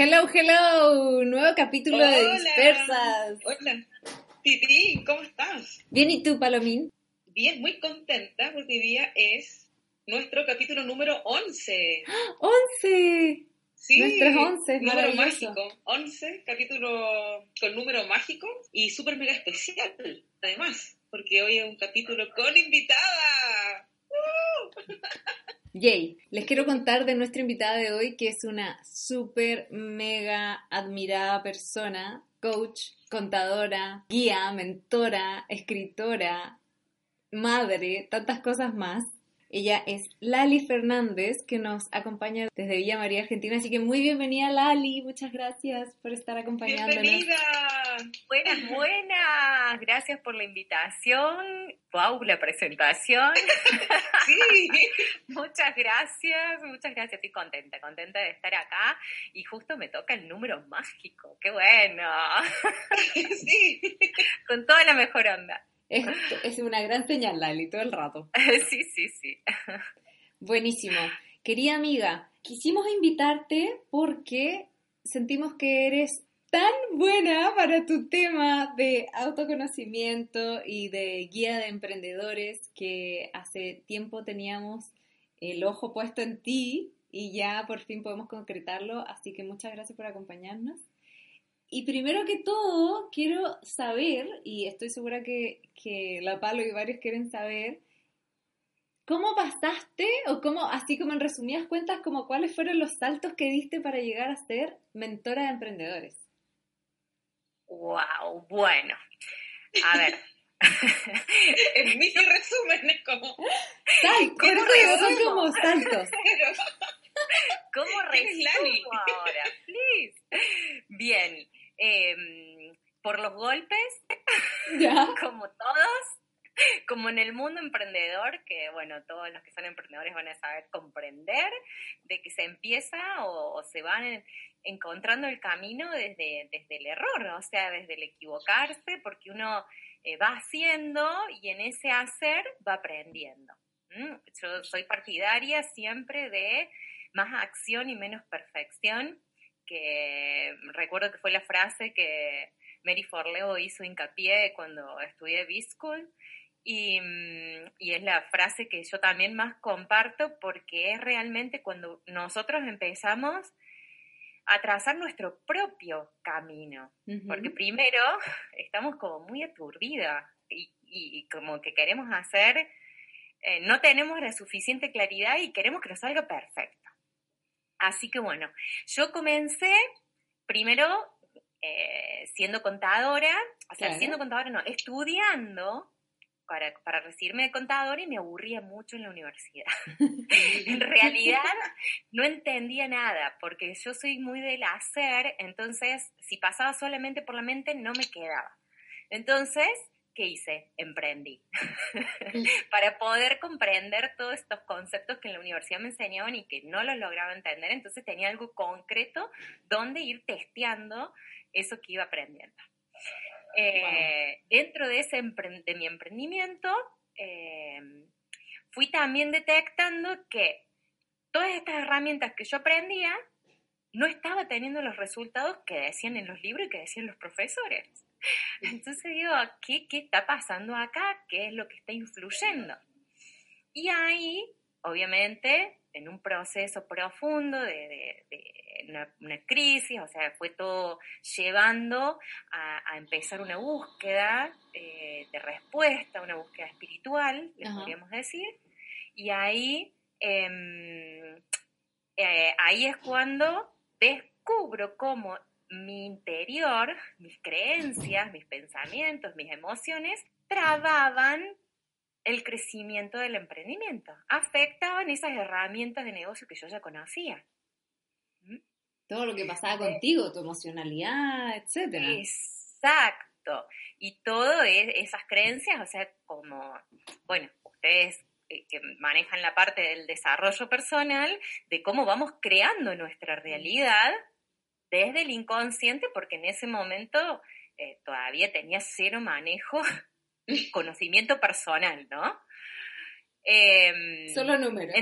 Hello, hello, nuevo capítulo de Dispersas. Hola, Titi, ¿cómo estás? Bien, ¿y tú, Palomín? Bien, muy contenta porque hoy día es nuestro capítulo número 11. ¡11! Sí, Nuestros 11, número mágico. 11, capítulo con número mágico y súper mega especial, además, porque hoy es un capítulo con invitada. Yay, les quiero contar de nuestra invitada de hoy, que es una súper mega admirada persona, coach, contadora, guía, mentora, escritora, madre, tantas cosas más. Ella es Lali Fernández, que nos acompaña desde Villa María, Argentina. Así que muy bienvenida, Lali. Muchas gracias por estar acompañándonos. ¡Bienvenida! Buenas, buenas. Gracias por la invitación. Wow, la presentación. Sí, muchas gracias, muchas gracias. Estoy contenta, contenta de estar acá. Y justo me toca el número mágico. ¡Qué bueno! sí. Con toda la mejor onda. Es, es una gran señal, Lali, todo el rato. Sí, sí, sí. Buenísimo. Querida amiga, quisimos invitarte porque sentimos que eres tan buena para tu tema de autoconocimiento y de guía de emprendedores que hace tiempo teníamos el ojo puesto en ti y ya por fin podemos concretarlo, así que muchas gracias por acompañarnos. Y primero que todo, quiero saber, y estoy segura que, que la Palo y varios quieren saber, ¿Cómo pasaste, o cómo, así como en resumidas cuentas, como cuáles fueron los saltos que diste para llegar a ser mentora de emprendedores? Wow, bueno. A ver. En mi resumen es como... Saltos, ¿Cómo son resumo? como saltos. ¿Cómo resumo ahora? Please. Bien. Em, por los golpes, ¿Ya? como todos, como en el mundo emprendedor, que bueno, todos los que son emprendedores van a saber comprender, de que se empieza o, o se van en- encontrando el camino desde, desde el error, o sea, desde el equivocarse, porque uno eh, va haciendo y en ese hacer va aprendiendo. ¿m? Yo soy partidaria siempre de más acción y menos perfección, que recuerdo que fue la frase que Mary Forleo hizo hincapié cuando estudié B-School, y, mm, y es la frase que yo también más comparto porque es realmente cuando nosotros empezamos a trazar nuestro propio camino. Porque primero estamos como muy aturdidas y, y- y como que queremos hacer, eh, no tenemos la suficiente claridad y queremos que nos salga perfecto. Así que bueno, yo comencé primero eh, siendo contadora, o sea, Claro. siendo contadora no, estudiando para, para recibirme de contadora y me aburría mucho en la universidad. en realidad no entendía nada, porque yo soy muy del hacer, entonces si pasaba solamente por la mente no me quedaba. Entonces, ¿qué hice? Emprendí. Para poder comprender todos estos conceptos que en la universidad me enseñaban y que no los lograba entender, entonces tenía algo concreto donde ir testeando eso que iba aprendiendo. Eh, Dentro de, ese de mi emprendimiento, eh, fui también detectando que todas estas herramientas que yo aprendía no estaba teniendo los resultados que decían en los libros y que decían los profesores. Entonces digo, ¿qué, qué está pasando acá? ¿Qué es lo que está influyendo? Y ahí, obviamente, en un proceso profundo de, de- de una, una crisis, o sea, fue todo llevando a, a empezar una búsqueda eh, de respuesta, una búsqueda espiritual, le podríamos decir, y ahí, em, eh, ahí es cuando descubro cómo mi interior, mis creencias, mis pensamientos, mis emociones, trababan el crecimiento del emprendimiento. Afectaban esas herramientas de negocio que yo ya conocía. ¿Mm? Todo lo que pasaba contigo, tu emocionalidad, etcétera. Exacto. Y todo esas creencias, o sea, como, bueno, ustedes eh, que manejan la parte del desarrollo personal, de cómo vamos creando nuestra realidad desde el inconsciente, porque en ese momento eh, todavía tenía cero manejo, conocimiento personal, ¿no? Em, Solo números.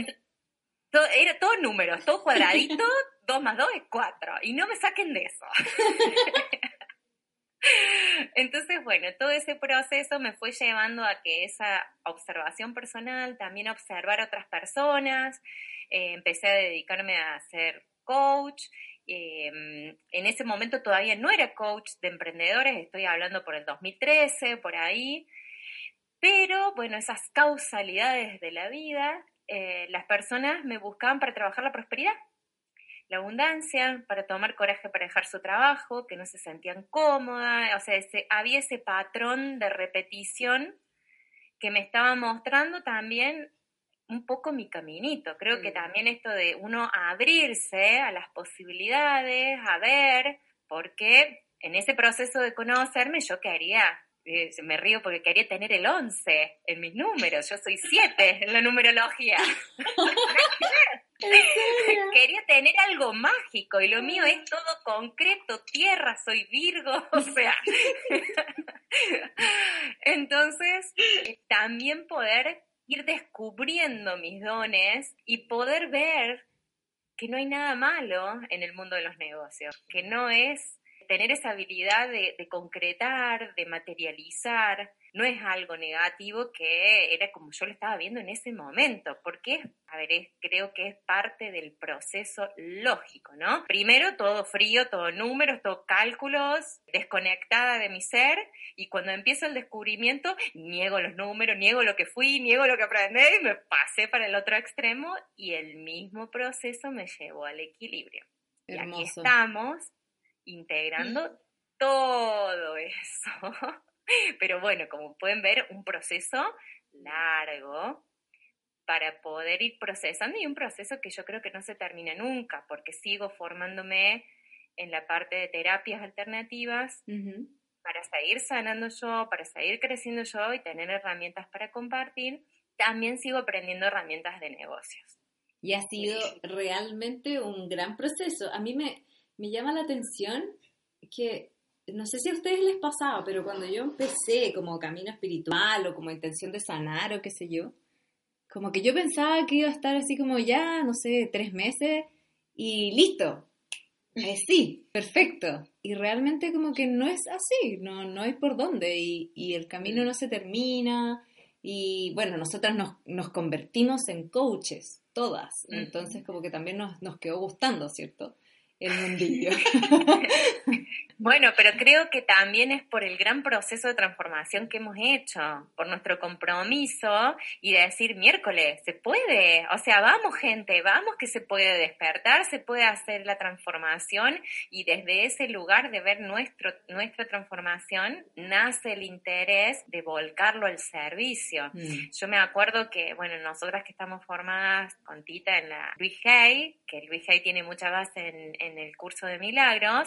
era todo números, todo cuadradito, 2 más 2 es 4, y no me saquen de eso. Entonces, bueno, todo ese proceso me fue llevando a que esa observación personal, también observar a otras personas, eh, empecé a dedicarme a ser coach. Em, en ese momento todavía no era coach de emprendedores, estoy hablando por el 2013, por ahí. Pero bueno, esas causalidades de la vida, eh, las personas me buscaban para trabajar la prosperidad la abundancia, para tomar coraje para dejar su trabajo, que no se sentían cómodas, o sea, había ese patrón de repetición que me estaba mostrando también un poco mi caminito. Creo que también esto de uno abrirse a las posibilidades, a ver, porque en ese proceso de conocerme yo quería, eh, me río porque quería tener el 11 en mis números, yo soy 7 en la numerología. Quería tener algo mágico y lo mío es todo concreto, tierra, soy Virgo, o sea. Entonces, eh, también poder ir descubriendo mis dones y poder ver que no hay nada malo en el mundo de los negocios, que no es tener esa habilidad de, de concretar, de materializar, no es algo negativo que era como yo lo estaba viendo en ese momento, porque, a ver, creo que es parte del proceso lógico, ¿no? Primero todo frío, todo números, todo cálculos, desconectada de mi ser, y cuando empiezo el descubrimiento, niego los números, niego lo que fui, niego lo que aprendí, y me pasé para el otro extremo, y el mismo proceso me llevó al equilibrio. Y aquí estamos integrando todo eso Pero bueno, como pueden ver, un proceso largo para poder ir procesando y un proceso que yo creo que no se termina nunca, porque sigo formándome en la parte de terapias alternativas para seguir sanando yo, para seguir creciendo yo y tener herramientas para compartir. También sigo aprendiendo herramientas de negocios. Y ha sido realmente un gran proceso. A mí me, me llama la atención que no sé si a ustedes les pasaba, pero cuando yo empecé como camino espiritual o como intención de sanar o qué sé yo, como que yo pensaba que iba a estar así como ya, no sé, tres meses y listo. Eh, sí, perfecto. Y realmente como que no es así, no, no hay por dónde y, y el camino no se termina. Y bueno, nosotras nos, nos convertimos en coaches, todas. Entonces como que también nos, nos quedó gustando, ¿cierto? El mundillo. Bueno, pero creo que también es por el gran proceso de transformación que hemos hecho, por nuestro compromiso y de decir, miércoles, se puede, o sea, vamos gente, vamos que se puede despertar, se puede hacer la transformación y desde ese lugar de ver nuestro, nuestra transformación nace el interés de volcarlo al servicio. Mm. Yo me acuerdo que, bueno, nosotras que estamos formadas con Tita en la Luis Hay, que Luis Hay tiene mucha base en, en el curso de milagros,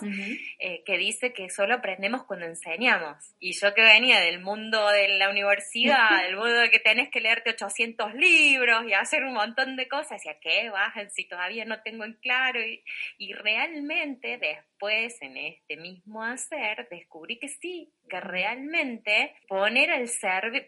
eh, que dice que solo aprendemos cuando enseñamos. Y yo que venía del mundo de la universidad, del mundo de que tenés que leerte 800 libros y hacer un montón de cosas, ¿y a qué vas si todavía no tengo en claro? Y, y realmente después en este mismo hacer descubrí que sí, que realmente poner al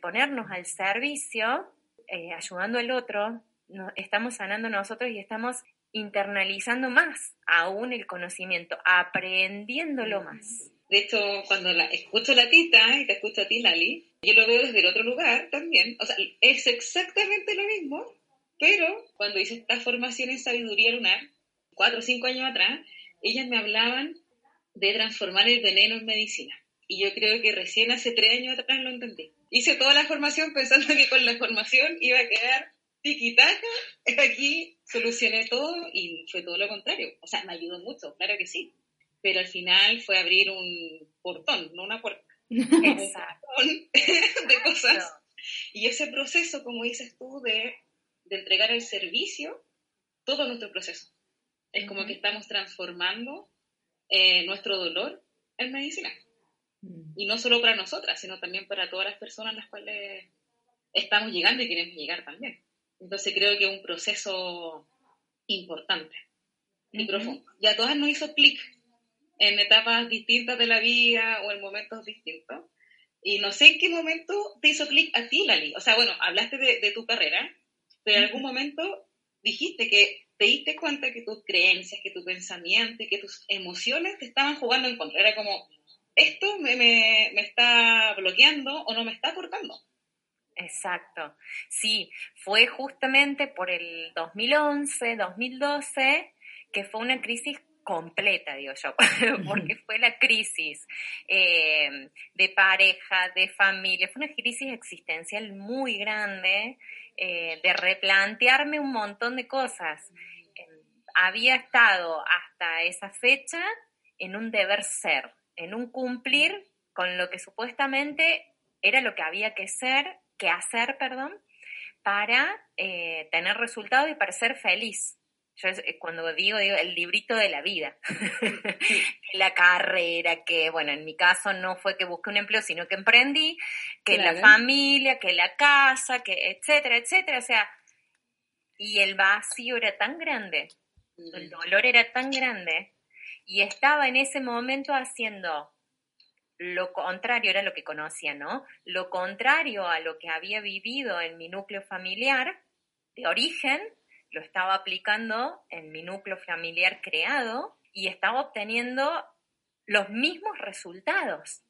ponernos al servicio, eh, ayudando al otro, no, estamos sanando nosotros y estamos internalizando más aún el conocimiento, aprendiéndolo más. De hecho, cuando la, escucho a la tita y te escucho a ti, Lali, yo lo veo desde el otro lugar también. O sea, es exactamente lo mismo, pero cuando hice esta formación en sabiduría lunar, cuatro o cinco años atrás, ellas me hablaban de transformar el veneno en medicina. Y yo creo que recién hace tres años atrás lo entendí. Hice toda la formación pensando que con la formación iba a quedar tiquitaca, aquí solucioné todo y fue todo lo contrario. O sea, me ayudó mucho, claro que sí. Pero al final fue abrir un portón, no una puerta. Exacto. de cosas Y ese proceso, como dices tú, de, de entregar el servicio, todo nuestro proceso. Es como que estamos transformando eh, nuestro dolor en medicina. Mm. Y no solo para nosotras, sino también para todas las personas a las cuales estamos llegando y queremos llegar también. Entonces creo que es un proceso importante y profundo. Y a todas nos hizo clic en etapas distintas de la vida o en momentos distintos. Y no sé en qué momento te hizo clic a ti, Lali. O sea, bueno, hablaste de, tu carrera, pero en algún momento dijiste que te diste cuenta que tus creencias, que tu pensamiento y que tus emociones te estaban jugando en contra. Era como, esto me, me, me está bloqueando o no me está aportando. Exacto. Sí, fue justamente por el 2011, 2012, que fue una crisis completa, digo yo, porque fue la crisis eh, de pareja, de familia, fue una crisis existencial muy grande, eh, de replantearme un montón de cosas. Había estado hasta esa fecha en un deber ser, en un cumplir con lo que supuestamente era lo que había que ser, que hacer, perdón, para eh, tener resultados y para ser feliz. Yo eh, cuando digo, digo el librito de la vida, la carrera, que bueno, en mi caso no fue que busqué un empleo, sino que emprendí, que la familia, que la casa, que etcétera, etcétera, o sea, y el vacío era tan grande, el dolor era tan grande, y estaba en ese momento haciendo lo contrario, era lo que conocía, ¿no? Lo contrario a lo que había vivido en mi núcleo familiar de origen, lo estaba aplicando en mi núcleo familiar creado y estaba obteniendo los mismos resultados.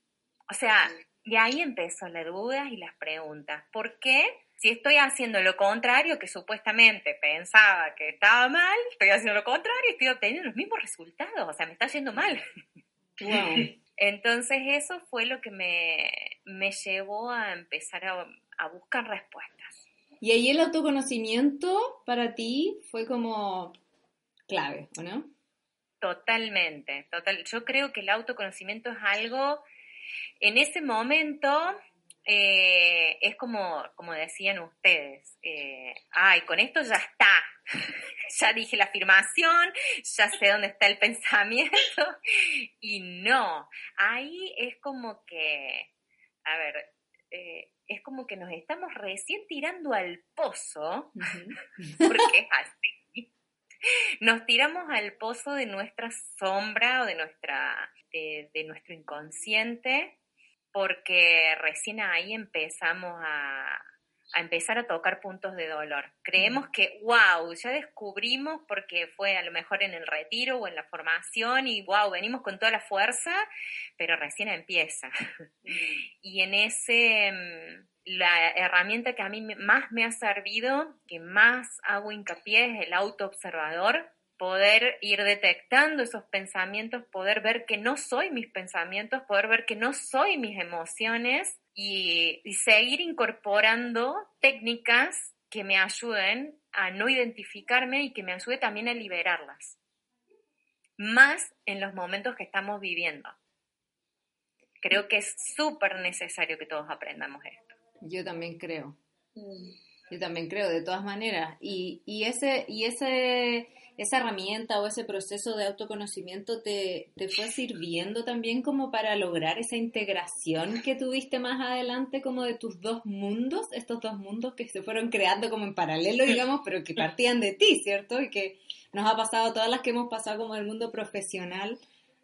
O sea, de ahí empezó la duda y las preguntas. ¿Por qué? Si estoy haciendo lo contrario que supuestamente pensaba que estaba mal, estoy haciendo lo contrario y estoy obteniendo los mismos resultados. O sea, me está yendo mal. Entonces eso fue lo que me, llevó a empezar a buscar respuestas. Y ahí el autoconocimiento para ti fue como clave, ¿o no? Totalmente, total. Yo creo que el autoconocimiento es algo, en ese momento, eh, es como, como decían ustedes, eh, ay, con esto ya está, ya dije la afirmación, ya sé dónde está el pensamiento, y no, ahí es como que, a ver, eh, es como que nos estamos recién tirando al pozo, porque es así. Nos tiramos al pozo de nuestra sombra o de, nuestra, de nuestro inconsciente, porque recién ahí empezamos a, a empezar a tocar puntos de dolor. Creemos que, wow, ya descubrimos porque fue a lo mejor en el retiro o en la formación y, wow, venimos con toda la fuerza, pero recién empieza. Y en ese, mm, la herramienta que a mí más me ha servido, que más hago hincapié, es el autoobservador, poder ir detectando esos pensamientos, poder ver que no soy mis pensamientos, poder ver que no soy mis emociones y, seguir incorporando técnicas que me ayuden a no identificarme y que me ayude también a liberarlas. Más en los momentos que estamos viviendo. Creo que es súper necesario que todos aprendamos esto. Yo también creo. Mm. Yo también creo, de todas maneras. Y, y ese, y ese esa herramienta o ese proceso de autoconocimiento te, te, fue sirviendo también como para lograr esa integración que tuviste más adelante como de tus dos mundos, estos dos mundos que se fueron creando como en paralelo, digamos, pero que partían de ti, ¿cierto? Y que nos ha pasado todas las que hemos pasado como del mundo profesional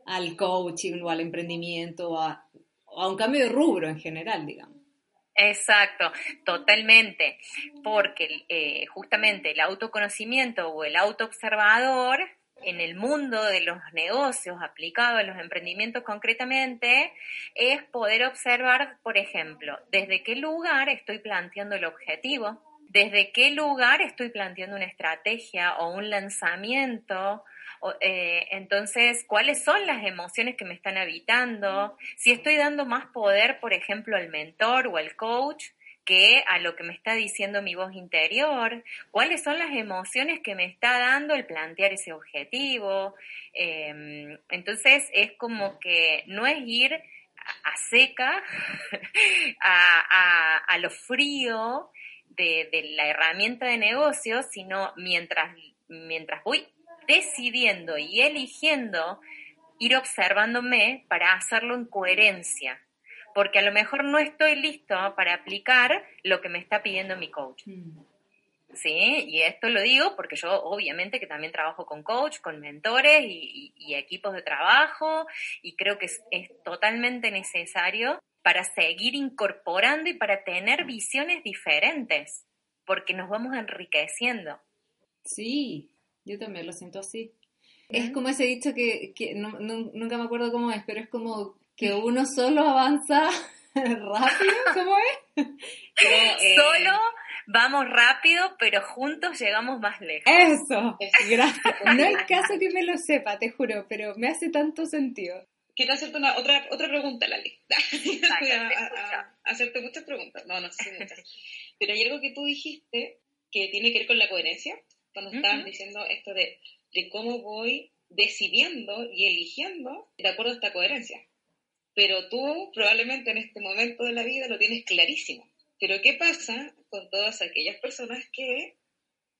al coaching o al emprendimiento o a, o a un cambio de rubro en general, digamos. Exacto, totalmente, porque eh, justamente el autoconocimiento o el autoobservador en el mundo de los negocios aplicado a los emprendimientos concretamente es poder observar, por ejemplo, desde qué lugar estoy planteando el objetivo, desde qué lugar estoy planteando una estrategia o un lanzamiento eh, entonces, ¿cuáles son las emociones que me están habitando? Si estoy dando más poder, por ejemplo, al mentor o al coach que a lo que me está diciendo mi voz interior, cuáles son las emociones que me está dando el plantear ese objetivo. Em, entonces, es como que no es ir a seca, a, lo frío de, de, la herramienta de negocio, sino mientras, mientras voy decidiendo y eligiendo ir observándome para hacerlo en coherencia, porque a lo mejor no estoy listo para aplicar lo que me está pidiendo mi coach. Mm. ¿sí? Y esto lo digo porque yo obviamente que también trabajo con coach, con mentores y, equipos de trabajo y creo que es, totalmente necesario para seguir incorporando y para tener visiones diferentes, porque nos vamos enriqueciendo. Sí, yo también lo siento así. Es como ese dicho que, nunca me acuerdo cómo es, pero es como que uno solo avanza rápido, ¿cómo es? Eh, solo vamos rápido, pero juntos llegamos más lejos. Eso, gracias. No es caso que me lo sepa, te juro, pero me hace tanto sentido. Quiero hacerte una, otra, otra pregunta, Lali. Voy a, hacerte muchas preguntas. No, no sé si muchas. Pero hay algo que tú dijiste que tiene que ver con la coherencia, cuando estabas diciendo esto de, de cómo voy decidiendo y eligiendo de acuerdo a esta coherencia. Pero tú probablemente en este momento de la vida lo tienes clarísimo. Pero ¿qué pasa con todas aquellas personas que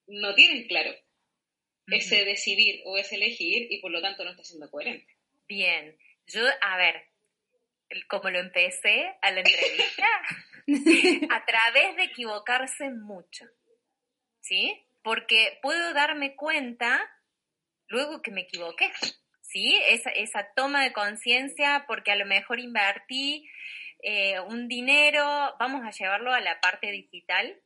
no tienen claro ese decidir o ese elegir y por lo tanto no está siendo coherente? Bien, yo, a ver, como lo empecé a la entrevista, a través de equivocarse mucho, ¿sí? Porque puedo darme cuenta luego que me equivoqué, ¿sí? Esa, toma de conciencia porque a lo mejor invertí eh, un dinero, vamos a llevarlo a la parte digital,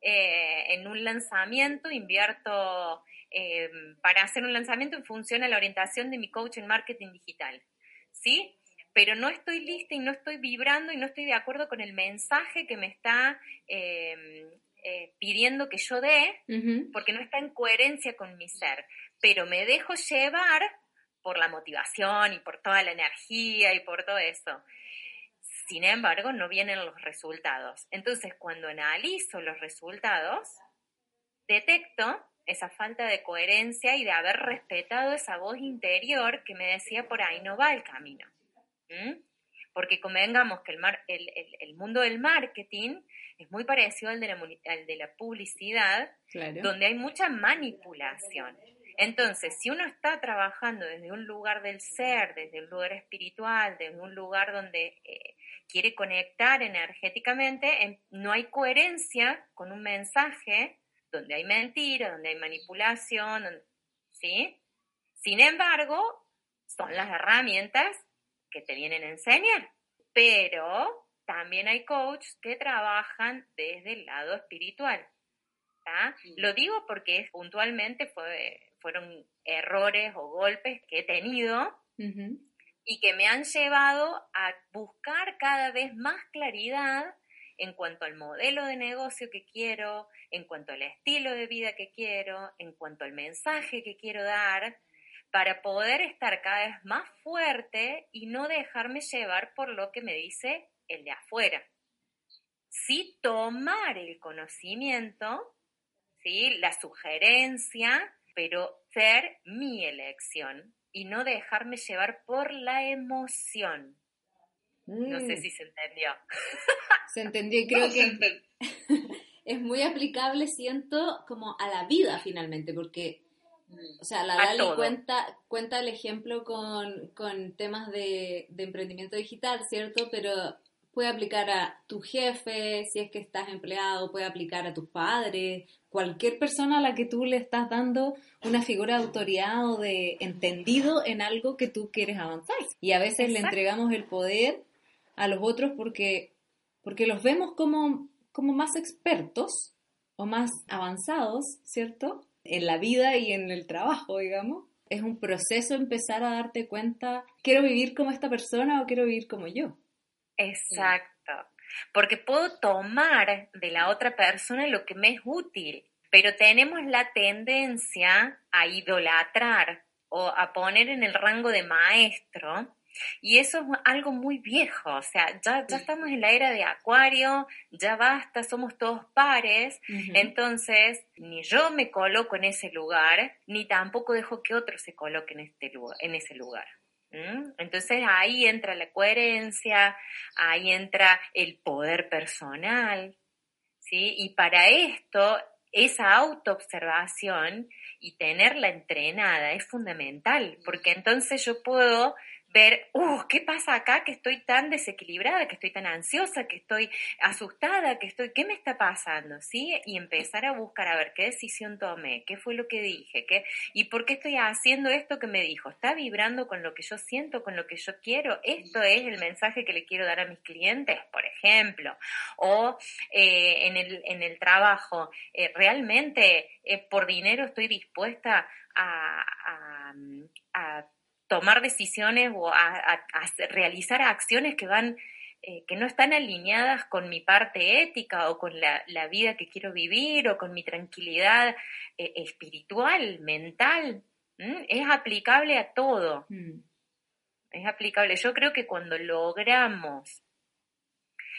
eh, en un lanzamiento, invierto eh, para hacer un lanzamiento en función a la orientación de mi coach en marketing digital, ¿sí? Pero no estoy lista y no estoy vibrando y no estoy de acuerdo con el mensaje que me está pidiendo que yo dé, porque no está en coherencia con mi ser, pero me dejo llevar por la motivación y por toda la energía y por todo eso. Sin embargo, no vienen los resultados. Entonces, cuando analizo los resultados, detecto esa falta de coherencia y de haber respetado esa voz interior que me decía por ahí no va el camino. Porque convengamos que el, mundo del marketing es muy parecido al de la, publicidad, donde hay mucha manipulación. Entonces, si uno está trabajando desde un lugar del ser, desde un lugar espiritual, desde un lugar donde eh, quiere conectar energéticamente, no hay coherencia con un mensaje donde hay mentira, donde hay manipulación, ¿sí? Sin embargo, son las herramientas que te vienen a enseñar, pero también hay coaches que trabajan desde el lado espiritual. Lo digo porque puntualmente fueron errores o golpes que he tenido y que me han llevado a buscar cada vez más claridad en cuanto al modelo de negocio que quiero, en cuanto al estilo de vida que quiero, en cuanto al mensaje que quiero dar, para poder estar cada vez más fuerte y no dejarme llevar por lo que me dice el de afuera. Sí tomar el conocimiento, ¿sí? la sugerencia, pero ser mi elección y no dejarme llevar por la emoción. No sé mm. si se entendió. Se entendió y creo que es muy aplicable, siento, como a la vida finalmente, porque, o sea, la Dali cuenta, cuenta el ejemplo con, con temas de, de emprendimiento digital, ¿cierto? Pero puede aplicar a tu jefe, si es que estás empleado, puede aplicar a tus padres, cualquier persona a la que tú le estás dando una figura de autoridad o de entendido en algo que tú quieres avanzar. Y a veces le entregamos el poder a los otros porque, porque los vemos como, como más expertos o más avanzados, ¿cierto? En la vida y en el trabajo, digamos. Es un proceso empezar a darte cuenta, quiero vivir como esta persona o quiero vivir como yo. Exacto. Porque puedo tomar de la otra persona lo que me es útil, pero tenemos la tendencia a idolatrar o a poner en el rango de maestro y eso es algo muy viejo, o sea, ya, ya estamos en la era de Acuario, ya basta, somos todos pares, entonces ni yo me coloco en ese lugar, ni tampoco dejo que otros se coloquen en, este lugar, en ese lugar. ¿Mm? Entonces ahí entra la coherencia, ahí entra el poder personal, ¿sí? Y para esto, esa autoobservación y tenerla entrenada es fundamental, porque entonces yo puedo ver, uh, ¿qué pasa acá? Que estoy tan desequilibrada, que estoy tan ansiosa, que estoy asustada, que estoy, ¿qué me está pasando? ¿Sí? Y empezar a buscar a ver qué decisión tomé, qué fue lo que dije, qué, y por qué estoy haciendo esto que me dijo. ¿Está vibrando con lo que yo siento, con lo que yo quiero? Esto es el mensaje que le quiero dar a mis clientes, por ejemplo. O eh, en, el, en el trabajo, eh, realmente eh, por dinero estoy dispuesta a, a tomar decisiones o a, realizar acciones que van, eh, que no están alineadas con mi parte ética o con la, vida que quiero vivir o con mi tranquilidad eh, espiritual, mental. Es aplicable a todo. Mm. Es aplicable. Yo creo que cuando logramos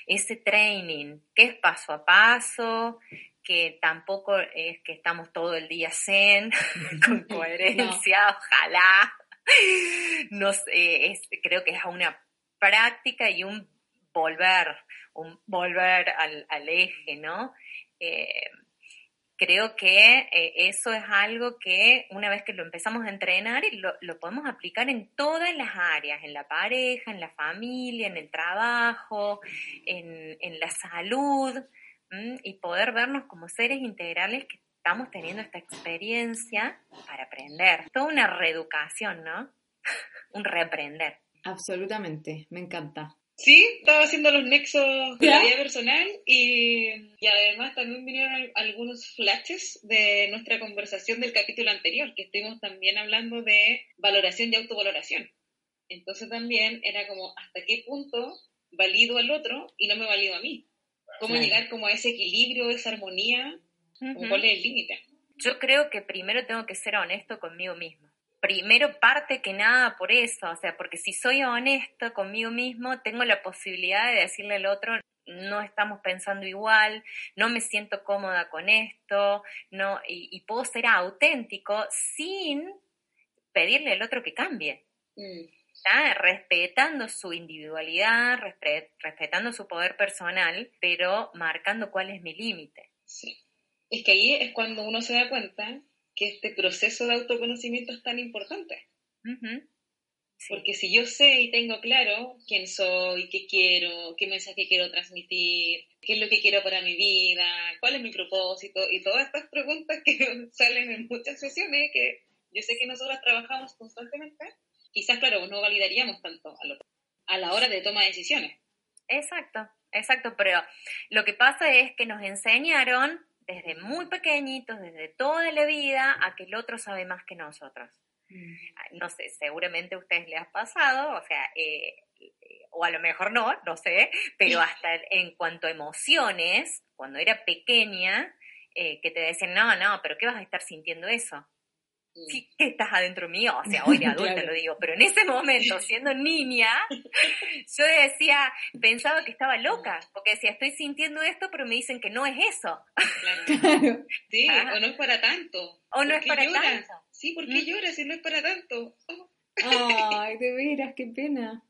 ese training, que es paso a paso, que tampoco es que estamos todo el día zen, con coherencia, ojalá, no sé, creo que es una práctica y un volver, un volver al, eje, ¿no? Eh, creo que eh, eso es algo que una vez que lo empezamos a entrenar, lo, lo, podemos aplicar en todas las áreas, en la pareja, en la familia, en el trabajo, en, en la salud, y poder vernos como seres integrales que estamos teniendo esta experiencia para aprender. Toda una reeducación, ¿no? Un reaprender. Absolutamente, me encanta. Sí, estaba haciendo los nexos de la vida personal y, y, además también vinieron algunos flashes de nuestra conversación del capítulo anterior, que estuvimos también hablando de valoración y autovaloración. Entonces también era como hasta qué punto valido al otro y no me valido a mí. Cómo llegar como a ese equilibrio, esa armonía ¿Cuál es el límite? Yo creo que primero tengo que ser honesto conmigo mismo. Primero parte que nada por eso, o sea, porque si soy honesto conmigo mismo, tengo la posibilidad de decirle al otro, no estamos pensando igual, no me siento cómoda con esto, no, y, puedo ser auténtico sin pedirle al otro que cambie. Mm. respetando su individualidad, respetando su poder personal, pero marcando cuál es mi límite. Sí es que ahí es cuando uno se da cuenta que este proceso de autoconocimiento es tan importante. Porque si yo sé y tengo claro quién soy, qué quiero, qué mensaje quiero transmitir, qué es lo que quiero para mi vida, cuál es mi propósito y todas estas preguntas que salen en muchas sesiones que yo sé que nosotros trabajamos constantemente, quizás, claro, no validaríamos tanto a, a la hora de toma de decisiones. Exacto, exacto, pero lo que pasa es que nos enseñaron desde muy pequeñitos, desde toda la vida, a que el otro sabe más que nosotros. Mm. Ah, no sé, seguramente a ustedes les ha pasado, o sea, eh, eh, o a lo mejor no, no sé, pero hasta en cuanto a emociones, cuando era pequeña, eh, que te decían, no, no, pero ¿qué vas a estar sintiendo eso? Sí estás adentro mío, o sea, hoy de adulta lo digo, pero en ese momento, siendo niña, yo decía, pensaba que estaba loca, porque decía, estoy sintiendo esto, pero me dicen que no es eso. Claro. Sí, ah. o no es para tanto. O no es para tanto. Sí, ¿por qué mm. lloras si no es para tanto? Ay, de veras, qué pena.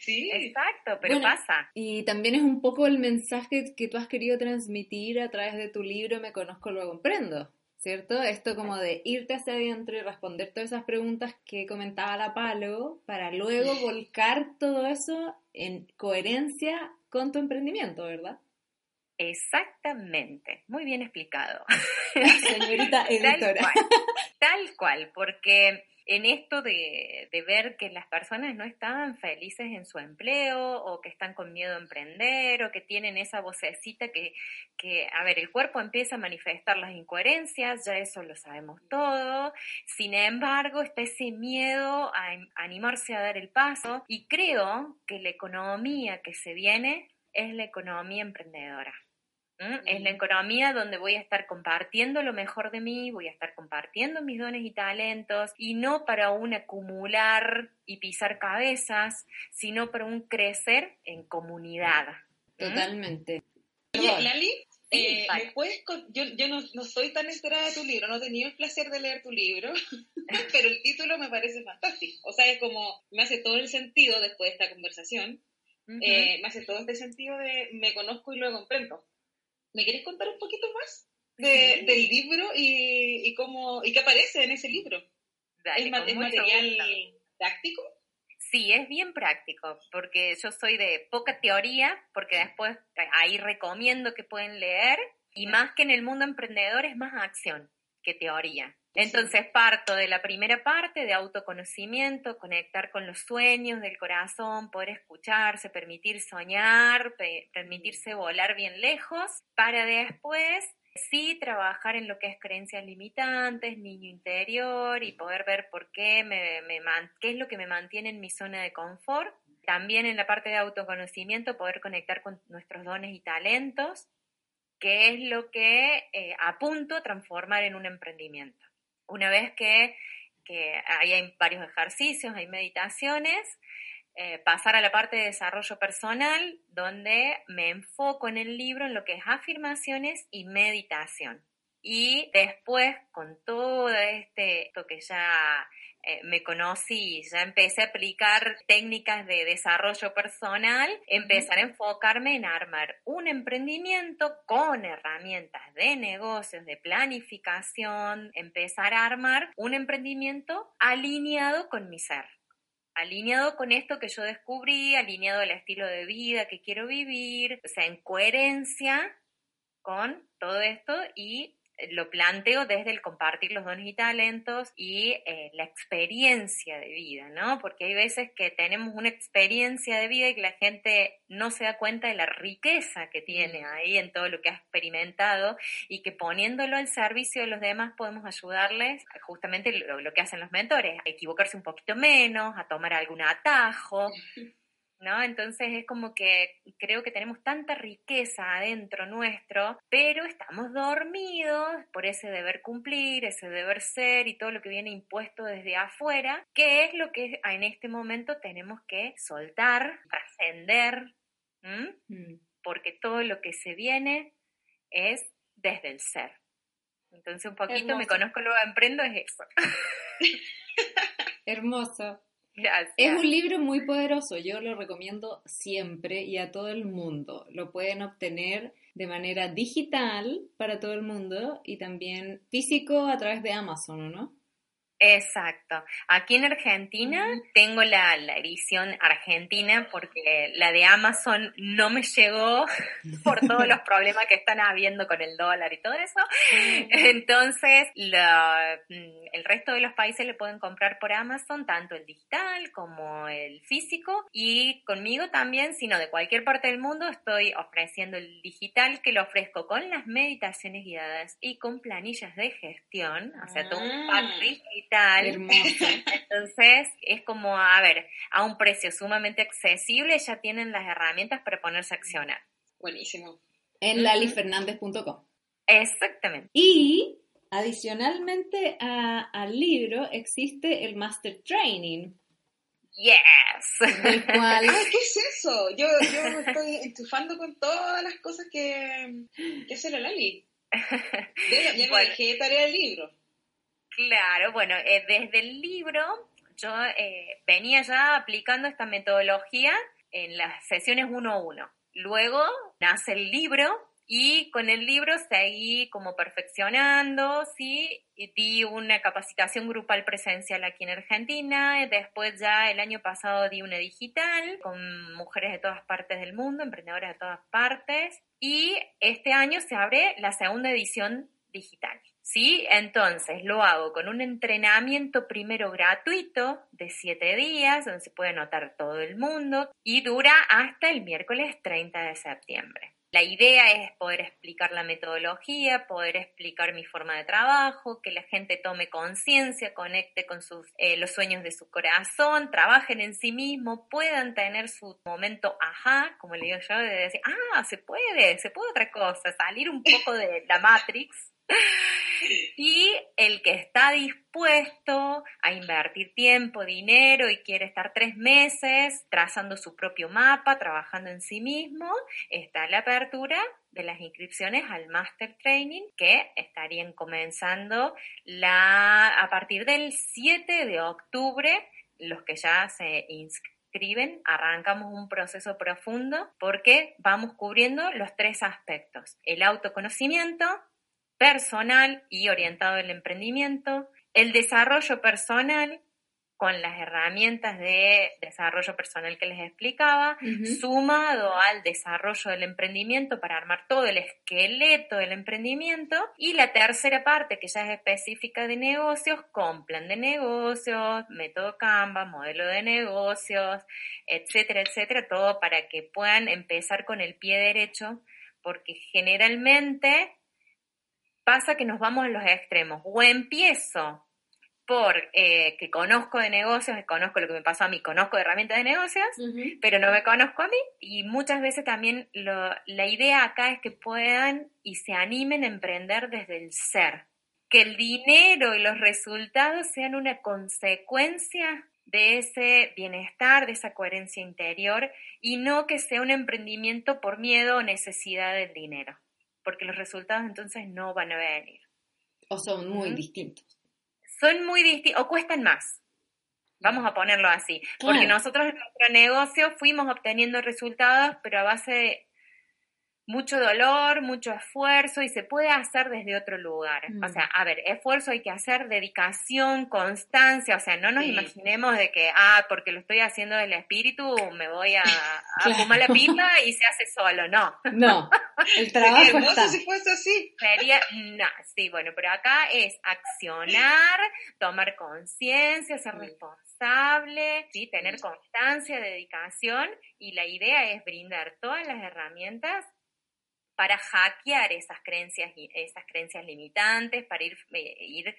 Sí. Exacto, pero pasa. Y también es un poco el mensaje que tú has querido transmitir a través de tu libro Me Conozco, lo comprendo. ¿Cierto? Esto como de irte hacia adentro y responder todas esas preguntas que comentaba la Palo para luego volcar todo eso en coherencia con tu emprendimiento, ¿verdad? Exactamente, muy bien explicado. Señorita editora. tal cual porque en esto de, ver que las personas no están felices en su empleo o que están con miedo a emprender o que tienen esa vocecita que, a ver, el cuerpo empieza a manifestar las incoherencias, ya eso lo sabemos todo, sin embargo está ese miedo a animarse a dar el paso y creo que la economía que se viene es la economía emprendedora. Es la economía donde voy a estar compartiendo lo mejor de mí, voy a estar compartiendo mis dones y talentos, y no para un acumular y pisar cabezas, sino para un crecer en comunidad. Totalmente. Oye, Lali, Eh, yo, yo no, no, soy tan esperada de tu libro, no he tenido el placer de leer tu libro, pero el título me parece fantástico. O sea, es como, me hace todo el sentido después de esta conversación, eh, me hace todo este sentido de me conozco y lo comprendo. ¿Me quieres contar un poquito más de, del libro y, y, cómo, y qué aparece en ese libro? ¿Es, material práctico? Sí, es bien práctico, porque yo soy de poca teoría, porque después ahí recomiendo que pueden leer, y más que en el mundo emprendedor es más acción que teoría. Entonces parto de la primera parte de autoconocimiento, conectar con los sueños del corazón, poder escucharse, permitir soñar, permitirse volar bien lejos, para después Sí, trabajar en lo que es creencias limitantes, niño interior y poder ver por qué, me, qué es lo que me mantiene en mi zona de confort. También en la parte de autoconocimiento, poder conectar con nuestros dones y talentos, que es lo que eh, apunto a transformar en un emprendimiento. Una vez que, que hay varios ejercicios, hay meditaciones, eh, pasar a la parte de desarrollo personal, donde me enfoco en el libro en lo que es afirmaciones y meditación. Y después, con todo este, esto que ya eh, me conocí, ya empecé a aplicar técnicas de desarrollo personal, empezar a enfocarme en armar un emprendimiento con herramientas de negocios, de planificación, empezar a armar un emprendimiento alineado con mi ser alineado con esto que yo descubrí, alineado al estilo de vida que quiero vivir, o sea, en coherencia con todo esto y lo planteo desde el compartir los dones y talentos y eh, la experiencia de vida, ¿no? Porque hay veces que tenemos una experiencia de vida y que la gente no se da cuenta de la riqueza que tiene ahí en todo lo que ha experimentado y que poniéndolo al servicio de los demás podemos ayudarles justamente lo, lo que hacen los mentores, a equivocarse un poquito menos, a tomar algún atajo. ¿no? Entonces es como que creo que tenemos tanta riqueza adentro nuestro, pero estamos dormidos por ese deber cumplir, ese deber ser y todo lo que viene impuesto desde afuera, que es lo que en este momento tenemos que soltar, trascender, mm. porque todo lo que se viene es desde el ser. Entonces un poquito me conozco, lo emprendo, es eso. Hermoso. Es un libro muy poderoso, yo lo recomiendo siempre y a todo el mundo. Lo pueden obtener de manera digital para todo el mundo y también físico a través de Amazon, ¿no? Exacto. Aquí en Argentina tengo la, edición argentina porque la de Amazon no me llegó por todos los problemas que están habiendo con el dólar y todo eso. Entonces, mm, el resto de los países le pueden comprar por Amazon tanto el digital como el físico. Y conmigo también, sino de cualquier parte del mundo, estoy ofreciendo el digital que lo ofrezco con las meditaciones guiadas y con planillas de gestión, o sea, todo un pack ah. digital Entonces, es como, a ver, a un precio sumamente accesible ya tienen las herramientas para ponerse a accionar. Buenísimo. En lalifernandez.com. Exactamente. Y adicionalmente al libro existe el Master Training. Yes. ¿Qué es eso? Yo, yo me estoy enchufando con todas las cosas que, que hace la Lali. Ya, ya me dejé de tarea el libro. Claro, bueno, eh, desde el libro yo eh, venía ya aplicando esta metodología en las sesiones uno a uno. Luego nace el libro y con el libro seguí como perfeccionando, sí, y di una capacitación grupal presencial aquí en Argentina, después ya el año pasado di una digital con mujeres de todas partes del mundo, emprendedoras de todas partes, y este año se abre la segunda edición digital. ¿Sí? Entonces lo hago con un entrenamiento primero gratuito de siete días, donde se puede anotar todo el mundo, y dura hasta el miércoles 30 de septiembre. La idea es poder explicar la metodología, poder explicar mi forma de trabajo, que la gente tome conciencia, conecte con sus, eh, los sueños de su corazón, trabajen en sí mismo, puedan tener su momento ajá, como le digo yo, de decir, ah, se puede, se puede otra cosa, salir un poco de la Matrix Y el que está dispuesto a invertir tiempo, dinero y quiere estar tres meses trazando su propio mapa, trabajando en sí mismo, está la apertura de las inscripciones al Master Training que estarían comenzando la, a partir del 7 de octubre, los que ya se inscriben, arrancamos un proceso profundo porque vamos cubriendo los tres aspectos, el autoconocimiento, personal y orientado al emprendimiento, el desarrollo personal con las herramientas de desarrollo personal que les explicaba, sumado al desarrollo del emprendimiento para armar todo el esqueleto del emprendimiento, y la tercera parte, que ya es específica de negocios, con plan de negocios, método Canva, modelo de negocios, etcétera, etcétera, todo para que puedan empezar con el pie derecho, porque generalmente pasa que nos vamos a los extremos. O empiezo por eh, que conozco de negocios, conozco lo que me pasó a mí, conozco de herramientas de negocios, pero no me conozco a mí. Y muchas veces también la idea acá es que puedan y se animen a emprender desde el ser. Que el dinero y los resultados sean una consecuencia de ese bienestar, de esa coherencia interior, y no que sea un emprendimiento por miedo o necesidad del dinero porque los resultados entonces no van a venir. O son muy distintos. Son muy distintos, o cuestan más. Vamos a ponerlo así. Porque nosotros en nuestro negocio fuimos obteniendo resultados, pero a base de mucho dolor, mucho esfuerzo y se puede hacer desde otro lugar. O sea, a ver, esfuerzo hay que hacer, dedicación, constancia, o sea, no nos imaginemos de que, ah, porque lo estoy haciendo del espíritu, me voy a, fumar la pipa y se hace solo, no. No, el trabajo está. si fuese así. Sería, no, sí, bueno, pero acá es accionar, tomar conciencia, ser responsable, ¿sí? tener constancia, dedicación y la idea es brindar todas las herramientas para hackear esas creencias, esas creencias limitantes, para ir, eh, ir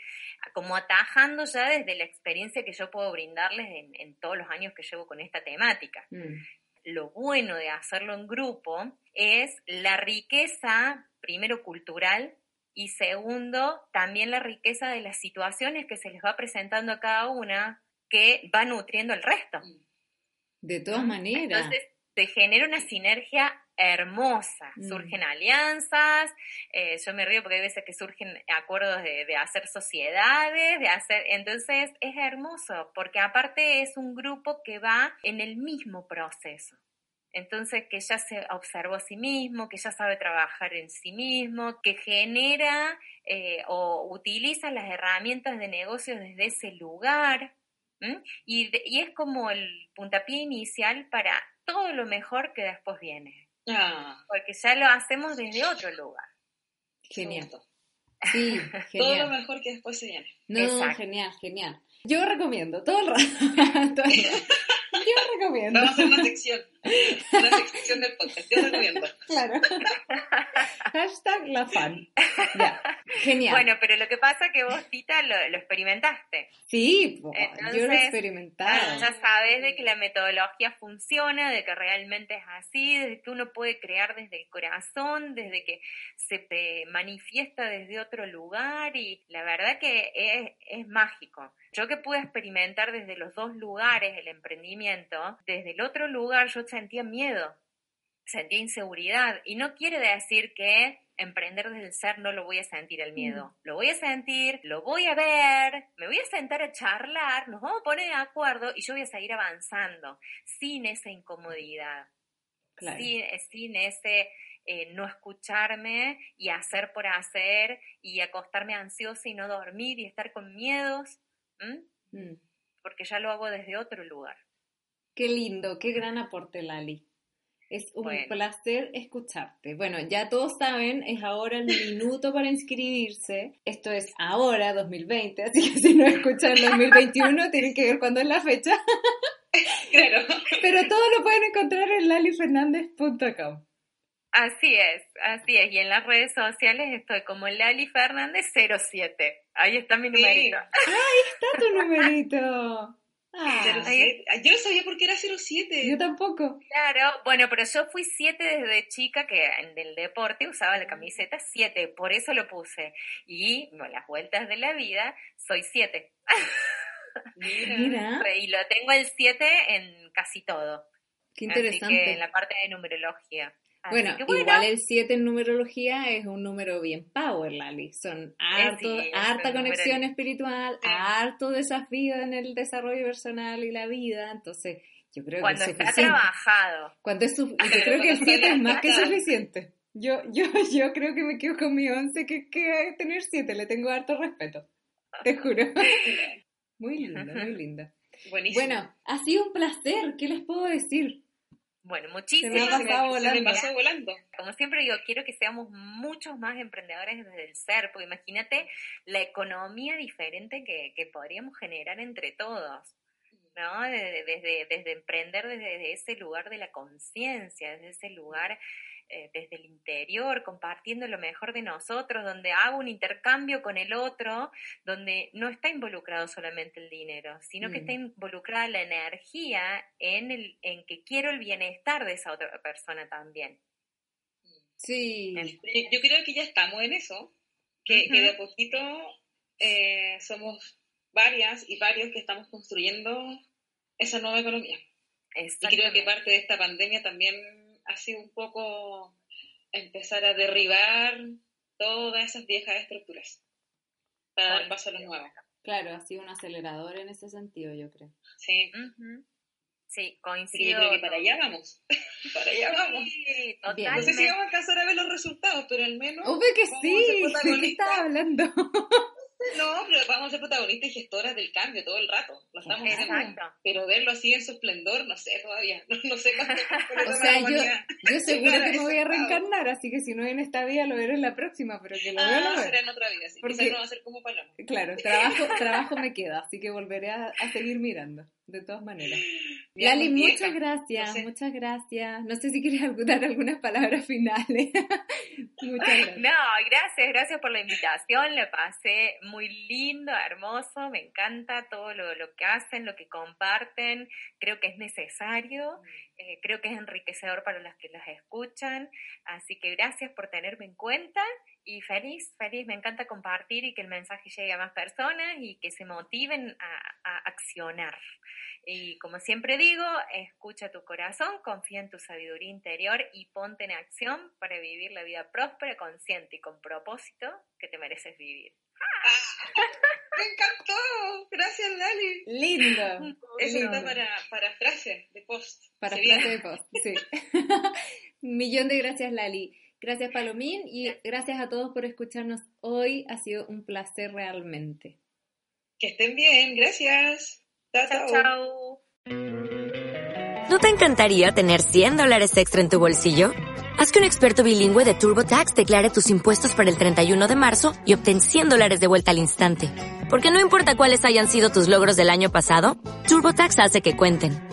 como atajando ya desde la experiencia que yo puedo brindarles en, todos los años que llevo con esta temática. Mm. Lo bueno de hacerlo en grupo es la riqueza, primero cultural, y segundo, también la riqueza de las situaciones que se les va presentando a cada una que va nutriendo el resto. De todas maneras. Entonces se genera una sinergia hermosa. Mm. Surgen alianzas, eh, yo me río porque hay veces que surgen acuerdos de, hacer sociedades, de hacer, entonces es hermoso porque aparte es un grupo que va en el mismo proceso. Entonces, que ya se observó a sí mismo, que ya sabe trabajar en sí mismo, que genera eh, o utiliza las herramientas de negocio desde ese lugar. Y, y es como el puntapié inicial para todo lo mejor que después viene. Ah. Porque ya lo hacemos desde otro lugar. Genial. Sí, genial. Todo lo mejor que después se viene. No, genial, genial. Yo recomiendo todo el rato. Yo recomiendo. Vamos a hacer una sección. Una sección del podcast. Yo recomiendo. Claro. Hashtag la fan. Ya. Genial. Bueno, pero lo que pasa es que vos, Tita, lo, experimentaste. Sí, yo lo he experimentado. Ya sabes de que la metodología funciona, de que realmente es así, de que uno puede crear desde el corazón, desde que se te manifiesta desde otro lugar y la verdad que es, es mágico. Yo que pude experimentar desde los dos lugares el emprendimiento, desde el otro lugar yo sentía miedo, sentía inseguridad y no quiere decir que emprender desde el ser no lo voy a sentir el miedo. Lo voy a sentir, lo voy a ver, me voy a sentar a charlar, nos vamos a poner de acuerdo y yo voy a seguir avanzando sin esa incomodidad, sin, ese eh, no escucharme y hacer por hacer y acostarme ansiosa y no dormir y estar con miedos. Mm. Porque ya lo hago desde otro lugar. Qué lindo, qué gran aporte, Lali. Es un placer escucharte. Bueno, ya todos saben, es ahora el minuto para inscribirse. Esto es ahora, 2020, así que si no escuchan en 2021, tienen que ver cuándo es la fecha. Claro. Pero todo lo pueden encontrar en lalifernandez.com. Así es, así es. Y en las redes sociales estoy como Lali Fernández 07. Ahí está mi numerito. Ahí está tu numerito. Ah, yo no sabía por qué era 07. Yo tampoco. Claro, bueno, pero yo fui 7 desde chica, que en el deporte usaba la camiseta 7, por eso lo puse. Y las vueltas de la vida, soy 7. Mira. Y lo tengo el 7 en casi todo. Qué interesante. en la parte de numerología. Bueno, igual el 7 en numerología es un número bien power, Lali. Son harto, harta conexión espiritual, harto desafío en el desarrollo personal y la vida. Entonces, yo creo Cuando que está trabajado. Cuando es yo creo que el 7 es más que suficiente. Yo, yo, yo creo que me quedo con mi 11 que, que tener 7. Le tengo harto respeto. Te juro. Muy linda, muy linda. Buenísimo. Bueno, ha sido un placer. ¿Qué les puedo decir? Bueno, muchísimo. Se me, pasó volando. Como siempre digo, quiero que seamos muchos más emprendedores desde el ser, porque imagínate la economía diferente que, que podríamos generar entre todos. ¿no? Desde, desde, desde emprender desde ese lugar de la conciencia, desde ese lugar eh, desde el interior, compartiendo lo mejor de nosotros, donde hago un intercambio con el otro, donde no está involucrado solamente el dinero, sino que está mm. involucrada la energía en, el, en que quiero el bienestar de esa otra persona también. Sí. Yo creo que ya estamos en eso, que, de a poquito eh, somos varias y varios que estamos construyendo esa nueva economía. Y creo que parte de esta pandemia también ha sido un poco empezar a derribar todas esas viejas estructuras para dar paso a lo nuevo. Claro, ha sido un acelerador en ese sentido, yo creo. Sí. Sí, coincido. creo que para allá vamos. para allá vamos. Sí, No sé si vamos a alcanzar a ver los resultados, pero al menos. Obvio que sí. ¿De qué estás hablando? No, pero vamos a ser protagonistas y gestoras del cambio todo el rato. Lo estamos haciendo. Pero verlo así en su esplendor, no sé todavía. No, sé cuánto. o sea, yo, yo seguro que me voy a reencarnar, así que si no en esta vida lo veré en la próxima, pero que lo ah, veo. No, será en otra vida, sí. Porque, no va a ser como paloma. Claro, trabajo, trabajo me queda, así que volveré a, a seguir mirando de todas maneras. Lali, muchas gracias, muchas gracias. No sé si quieres dar algunas palabras finales. muchas gracias. No, gracias, gracias por la invitación. Le pasé muy lindo, hermoso. Me encanta todo lo, lo que hacen, lo que comparten. Creo que es necesario. Eh, creo que es enriquecedor para los que los escuchan. Así que gracias por tenerme en cuenta y feliz, feliz, me encanta compartir y que el mensaje llegue a más personas y que se motiven a, accionar. Y como siempre digo, escucha tu corazón, confía en tu sabiduría interior y ponte en acción para vivir la vida próspera, consciente y con propósito que te mereces vivir. ¡Me encantó! Gracias, Lali. Lindo. Eso está para, para frase de post. Para frase de post, sí. Millón de gracias, Lali. Gracias Palomín y gracias a todos por escucharnos hoy. Ha sido un placer realmente. Que estén bien, gracias. Chao, chao. ¿No te encantaría tener 100 dólares extra en tu bolsillo? Haz que un experto bilingüe de TurboTax declare tus impuestos para el 31 de marzo y obtén 100 dólares de vuelta al instante. Porque no importa cuáles hayan sido tus logros del año pasado, TurboTax hace que cuenten.